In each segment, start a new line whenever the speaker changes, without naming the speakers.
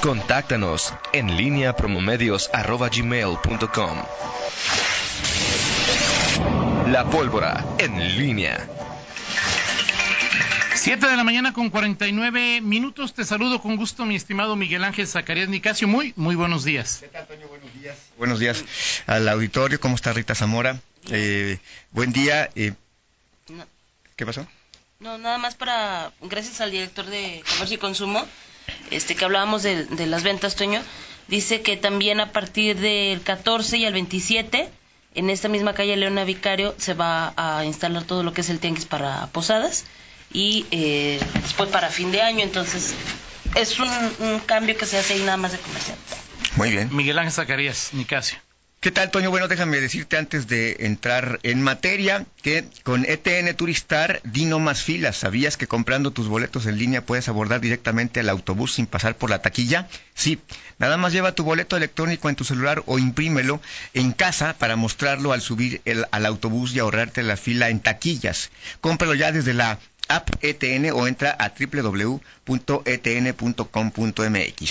Contáctanos en línea promomedios.com. La pólvora en línea.
7 de la mañana con 49 minutos. Te saludo con gusto, mi estimado Miguel Ángel Zacarías Nicasio. Muy, muy buenos días.
¿Qué tal, Toño? Buenos días. Buenos días al auditorio. ¿Cómo está Rita Zamora? Eh, buen día. Eh, ¿Qué pasó?
No, nada más para, gracias al director de Comercio y Consumo, este que hablábamos de, de las ventas, Toño, dice que también a partir del 14 y al 27 en esta misma calle Leona Vicario se va a instalar todo lo que es el tianguis para posadas y eh, después para fin de año. Entonces, es un, un, cambio que se hace ahí nada más de comercial.
Muy bien.
Miguel Ángel Zacarías, Nicasio.
¿Qué tal, Toño? Bueno, déjame decirte antes de entrar en materia que con ETN Turistar di no más filas. ¿Sabías que comprando tus boletos en línea puedes abordar directamente al autobús sin pasar por la taquilla? Sí, nada más lleva tu boleto electrónico en tu celular o imprímelo en casa para mostrarlo al subir al autobús y ahorrarte la fila en taquillas. Cómpralo ya desde la app ETN o entra a www.etn.com.mx.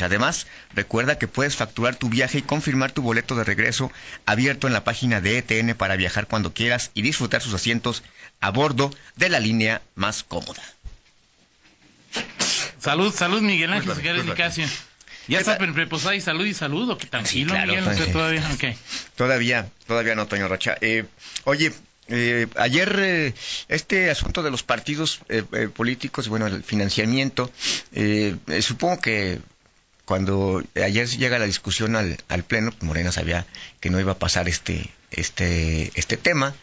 Además, recuerda que puedes facturar tu viaje y confirmar tu boleto de regreso abierto en la página de ETN para viajar cuando quieras y disfrutar sus asientos a bordo de la línea más cómoda.
Salud, salud, Miguel Ángel Nicasio. Ya está preposada y salud y salud, que tranquilo, sí, claro, Miguel, no sé, todavía, okay.
todavía, todavía no, Toño Rocha. Eh, oye, eh, ayer eh, este asunto de los partidos eh, eh políticos, bueno, el financiamiento, eh, supongo que cuando ayer llega la discusión al, al, pleno, Morena sabía que no iba a pasar este este este tema.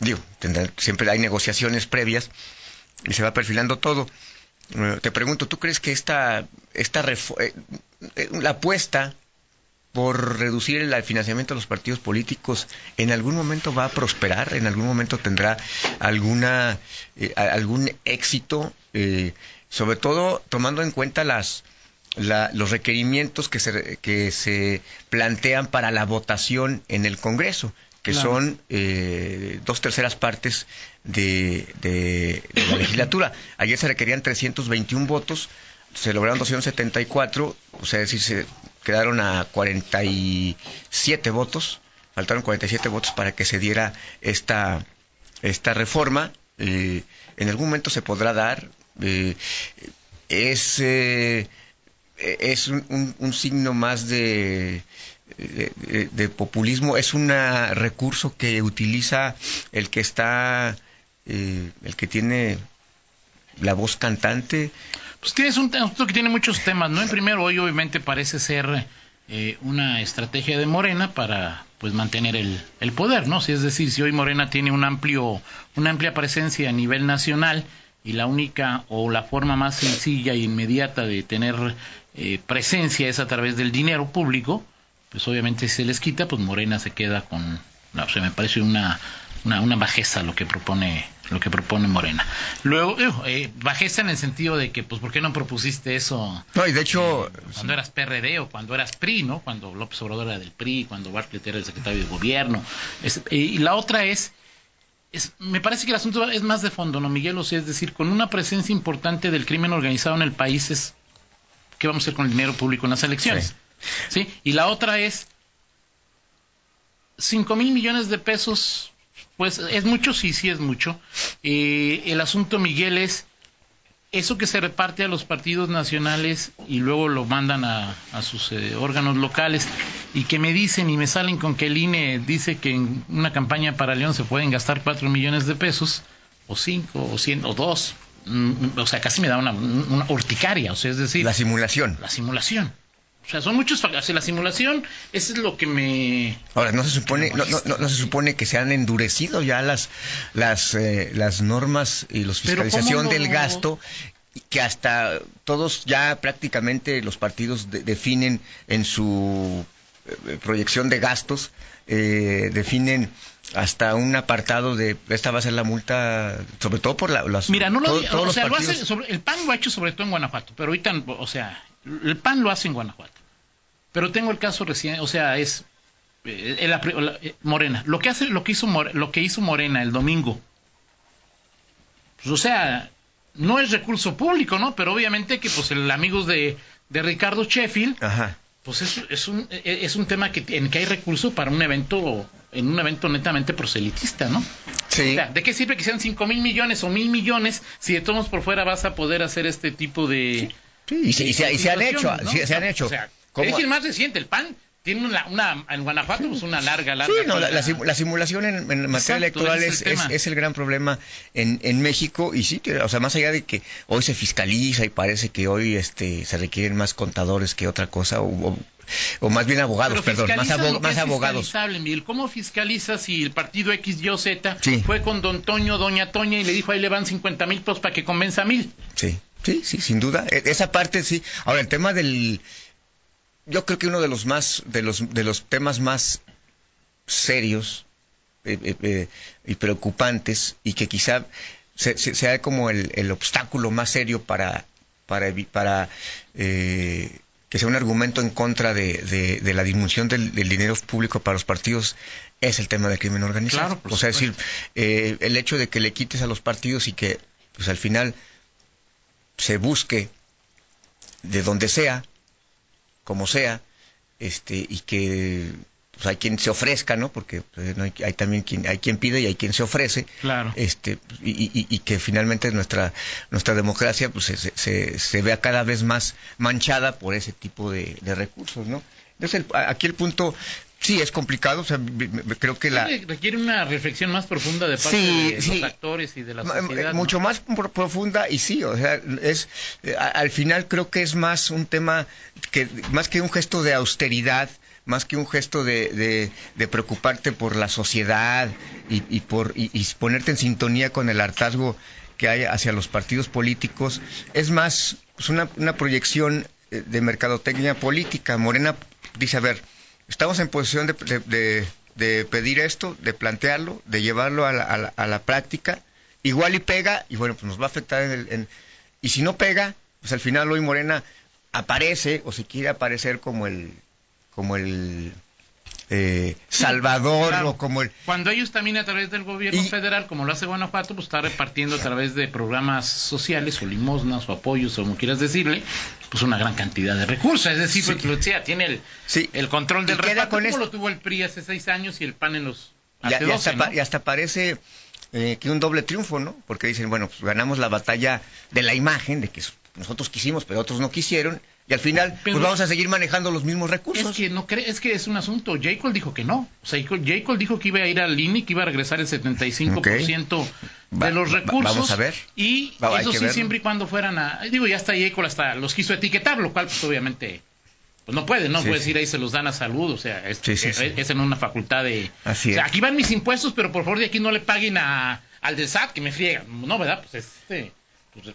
digo, siempre hay negociaciones previas y se va perfilando todo. te pregunto, ¿tú crees que esta esta la apuesta por reducir el financiamiento de los partidos políticos, ¿en algún momento va a prosperar? ¿En algún momento tendrá alguna eh, algún éxito? Eh, sobre todo tomando en cuenta las la, los requerimientos que se, que se plantean para la votación en el Congreso, que claro. son eh, dos terceras partes de, de, de la legislatura. Ayer se requerían 321 votos, se lograron 274, o sea, decir, se quedaron a 47 votos, faltaron 47 votos para que se diera esta, esta reforma. Eh, en algún momento se podrá dar. Eh, es eh, es un, signo más de, de, de, populismo, es un recurso que utiliza el que está, el que tiene la voz cantante.
Pues tienes un asunto que tiene muchos temas, ¿no? En primero, hoy obviamente parece ser eh, una estrategia de Morena para pues mantener el, el poder, ¿no? Si es decir, si hoy Morena tiene un amplio, una amplia presencia a nivel nacional y la única o la forma más sencilla e inmediata de tener eh, presencia es a través del dinero público, pues obviamente si se les quita, pues Morena se queda con, no, o sea, me parece una, una, una bajeza lo que propone lo que propone Morena. Luego, eh, bajeza en el sentido de que, pues, ¿por qué no propusiste eso?
No, y de hecho...
Eh, cuando eras PRD o cuando eras PRI, ¿no? Cuando López Obrador era del PRI, cuando Bartlett era el secretario de gobierno. Es, y la otra es, es, me parece que el asunto es más de fondo, ¿no, Miguel? O sea, es decir, con una presencia importante del crimen organizado en el país es, ¿qué vamos a hacer con el dinero público en las elecciones? Sí. ¿Sí? Y la otra es, cinco mil millones de pesos pues es mucho, sí, sí es mucho. Eh, el asunto, Miguel, es eso que se reparte a los partidos nacionales y luego lo mandan a, a sus eh, órganos locales y que me dicen y me salen con que el INE dice que en una campaña para León se pueden gastar cuatro millones de pesos, o cinco, o cien, o dos. Mm, o sea, casi me da una, una urticaria, o sea, es decir...
La simulación.
La simulación. O sea, son muchos factores. La simulación, eso es lo que me.
Ahora, no se supone, no, no, no, se supone que se han endurecido ya las las eh, las normas y la fiscalización del gasto que hasta todos ya prácticamente los partidos de, definen en su proyección de gastos eh, definen hasta un apartado de esta va a ser la multa sobre todo por la, las
mira no lo todo, o sea lo hace sobre, el PAN lo ha hecho sobre todo en Guanajuato pero ahorita o sea el PAN lo hace en Guanajuato. Pero tengo el caso recién, o sea, es eh, el, el, Morena. Lo que hace, lo que hizo, lo que hizo Morena el domingo. Pues, o sea, no es recurso público, ¿no? Pero obviamente que pues el amigos de, de Ricardo Sheffield,
Ajá.
Pues es, es un e, es un tema que en que hay recurso para un evento en un evento netamente proselitista, ¿no?
Sí.
O sea, ¿de qué sirve que sean cinco mil millones o mil millones si de todos por fuera vas a poder hacer este tipo de
Sí, y, se, y se- y se han hecho, han hecho.
O sea,
¿Cómo?
es el más reciente, el PAN tiene una, una en Guanajuato pues una larga, larga.
Sí, no, la, la la simulación en, en materia
Exacto,
electoral es,
es el
es, el gran problema en, en México y sí, o sea, más allá de que hoy se fiscaliza y parece que hoy este, se requieren más contadores que otra cosa, o, o- o más bien abogados,
Pero
perdón, más,
fiscalizas
abo-
lo que
más abogados.
Miguel. ¿Cómo fiscalizas si el partido X, Y o Z
Sí.
fue con Don Toño, Doña Toña y le dijo ahí le van 50 mil pesos para que convenza a mil?
Sí, sí, sí, sin duda. E- Esa parte sí. Ahora, el tema del... Yo creo que uno de los más, de los, de los temas más serios eh, eh, eh, y preocupantes y que quizá se- se- sea como el, el obstáculo más serio para, para, para eh, que sea un argumento en contra de, de- de la disminución del, del dinero público para los partidos es el tema del crimen organizado.
Claro, por
o sea, es decir, eh, el hecho de que le quites a los partidos y que pues al final se busque de donde sea, como sea, este, y que pues, hay quien se ofrezca, ¿no? Porque pues, no hay, hay también quien hay quien pide y hay quien se ofrece,
Claro.
este, y, y- y que finalmente nuestra nuestra democracia pues se, se, se vea cada vez más manchada por ese tipo de, de recursos, ¿no? Entonces el- aquí el punto sí es complicado, o sea, creo que la
Requiere una reflexión más profunda de parte
Sí,
de
sí.
los actores y de la
Ma-
sociedad. ¿no?
mucho más pro- profunda y sí, o sea, es eh, al final creo que es más un tema que más que un gesto de austeridad, más que un gesto de, de- de preocuparte por la sociedad y, y por y, y ponerte en sintonía con el hartazgo que hay hacia los partidos políticos, es más pues, una, una proyección eh, de mercadotecnia política. Morena dice, a ver, estamos en posición de, de- de- pedir esto, de plantearlo, de llevarlo a la, a la- a la práctica, igual y pega, y bueno, pues nos va a afectar en el... en- y si no pega, pues al final hoy Morena aparece o se quiere aparecer como el como el eh, Salvador
Claro.
o como el...
Cuando ellos también a través del gobierno
Y-
federal, como lo hace Guanajuato, pues está repartiendo a través de programas sociales o limosnas o apoyos, o como quieras decirle, pues una gran cantidad de recursos. Es decir,
Sí.
pues, tiene el,
Sí.
el control del reparto, como
esto.
lo tuvo el PRI hace seis años y el PAN en los
Y,
hace
y
12,
hasta, y hasta parece eh, que un doble triunfo, ¿no? Porque dicen, bueno, pues ganamos la batalla de la imagen, de que s- nosotros quisimos, pero otros no quisieron, y al final,
Pero-
pues vamos a seguir manejando los mismos recursos.
Es que no cree, es que es un asunto. J. Cole dijo que no. O sea, J. Cole dijo que iba a ir al INE, que iba a regresar el 75%
Va-
de los
va-
recursos.
vamos a ver.
Y
Va-
eso sí,
verlo.
siempre y cuando fueran a. Digo, ya está J. Cole hasta los quiso etiquetar, lo cual, pues obviamente. Pues no puede, no
Sí,
puede decir ahí se los dan a salud, o sea, es,
Sí, sí,
es-
sí.
es en una facultad de...
Así
o sea,
es.
aquí van mis impuestos, pero por favor de aquí no le paguen a, al del SAT, que me friegan. No, ¿verdad? Pues este... pues,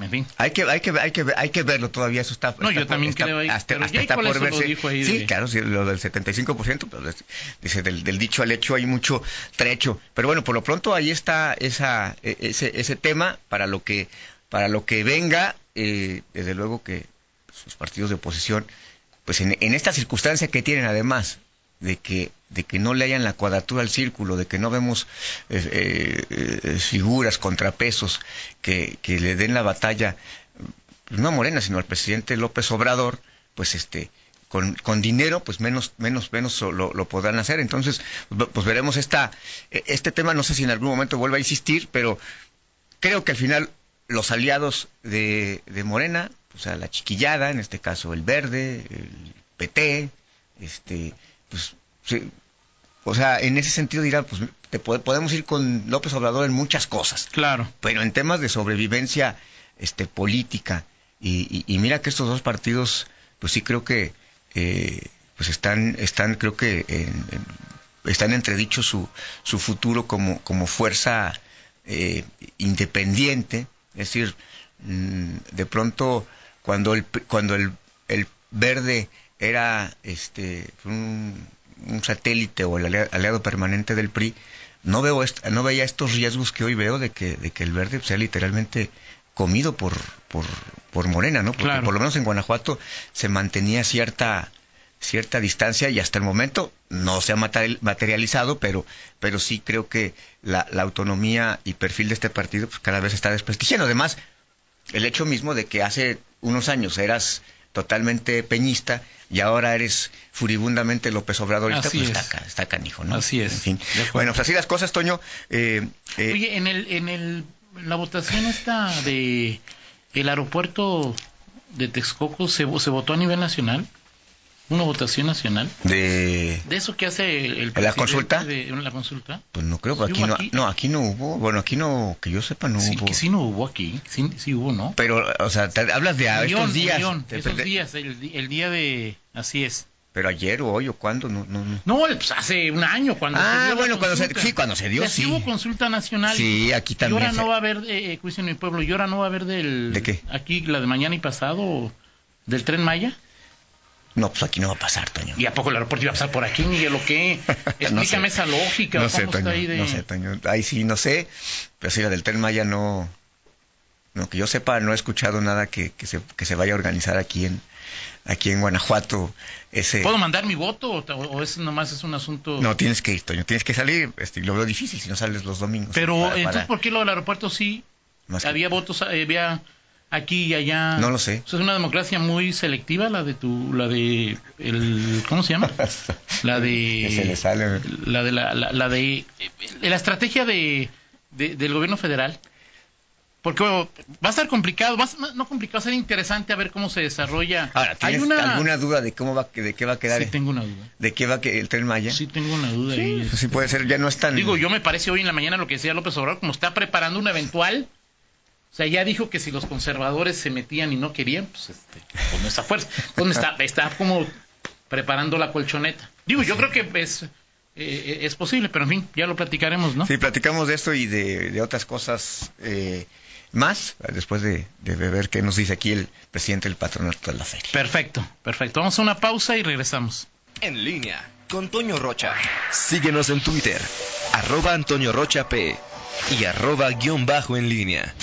en fin.
Hay que, hay que, hay que, hay que verlo todavía, eso está.
No,
está
yo también
está-
creo ahí,
Hasta, hasta está por verse.
dijo ahí
sí,
de-
claro, sí, lo del 75%, pero dice, del, del dicho al hecho hay mucho trecho. Pero bueno, por lo pronto ahí está esa, e- ese, ese tema para lo que, para lo que venga, eh, desde luego que sus partidos de oposición, pues en, en esta circunstancia que tienen además, de que de que no le hayan la cuadratura al círculo, de que no vemos eh, eh, eh, figuras, contrapesos que, que le den la batalla, pues no a Morena, sino al presidente López Obrador, pues este con, con dinero, pues menos menos menos lo, lo podrán hacer. Entonces, pues veremos esta eh, este tema, no sé si en algún momento vuelva a insistir, pero creo que al final los aliados de, de Morena, o sea, la chiquillada, en este caso el Verde, el PT, este, pues, sí, o sea, en ese sentido dirá, pues te po- podemos ir con López Obrador en muchas cosas,
Claro.
pero en temas de sobrevivencia este, política, y, y- y mira que estos dos partidos, pues sí creo que, eh, pues están, están creo que, en, en- están entredicho su, su futuro como, como fuerza eh, independiente, es decir, mm, de pronto cuando el, cuando el, el verde era este un, un satélite o el alia- aliado permanente del PRI, no veo est- no veía estos riesgos que hoy veo de que, de que el verde sea literalmente comido por, por, por Morena, ¿no? Porque
Claro.
por lo menos en Guanajuato se mantenía cierta cierta distancia y hasta el momento no se ha materializado, pero, pero sí creo que la, autonomía y perfil de este partido pues, cada vez está desprestigiando. Además, el hecho mismo de que hace unos años eras totalmente peñista y ahora eres furibundamente López Obradorista, pues está, está, canijo, ¿no?
Así es.
Bueno, pues así las cosas, Toño.
Eh, eh, Oye, en el, en el, la votación esta de el aeropuerto de Texcoco se, se votó a nivel nacional una votación nacional
de
de eso que hace el
la consulta
de, la consulta
pues no creo aquí no no aquí no hubo bueno aquí no que yo sepa no
sí,
hubo.
que sí no hubo aquí sí, sí hubo no
pero o sea hablas de estos días
esos días el, el, día de así es.
Pero ayer o hoy o cuándo no no no,
no pues hace un año cuando
ah, se dio bueno cuando se, sí cuando se dio sí
hubo consulta nacional.
Sí aquí también
y ahora no va a haber eh, eh, juicio en mi pueblo y ahora no va a haber del
de qué
aquí la de mañana y pasado del tren Maya
no, pues aquí no va a pasar, Toño.
¿Y a poco el aeropuerto iba a pasar por aquí, Miguel, o qué? Explícame esa lógica.
No sé, Toño, no sé, Toño. Ahí sí, no sé. Pero sí, la del Tren Maya no... No, que yo sepa, no he escuchado nada que, que, se, que se vaya a organizar aquí en, aquí en Guanajuato. Ese...
¿Puedo mandar mi voto o, o es nomás es un asunto...?
No, tienes que ir, Toño, tienes que salir. Este, lo veo difícil si no sales los domingos.
Pero, entonces, ¿por qué lo del aeropuerto sí? había votos, había aquí y allá.
No lo sé.
es una democracia muy selectiva la de tu, la de el, ¿cómo se llama? La de.
se le sale.
La de la, la, de la estrategia de, del gobierno federal. Porque va a estar complicado, va no complicado, va a ser interesante a ver cómo se desarrolla.
Ahora, ¿tienes alguna duda de cómo va, de qué va a quedar?
Sí, tengo una duda.
¿De qué va que el tren Maya?
Sí, tengo una duda.
Sí, pues sí puede ser, ya no es tan...
Digo, yo me parece hoy en la mañana lo que decía López Obrador, como está preparando un eventual o sea, ya dijo que si los conservadores se metían y no querían, pues, este, no está fuerza. Entonces está, está como preparando la colchoneta. Digo, yo creo que es, eh, es posible, pero en fin, ya lo platicaremos, ¿no?
Sí, platicamos de esto y de, otras cosas eh, más, después de, de, ver qué nos dice aquí el presidente del patronato de la feria.
Perfecto, perfecto. Vamos a una pausa y regresamos.
En línea, con Toño Rocha. Síguenos en Twitter, arroba Antonio Rocha P y arroba guion bajo en línea.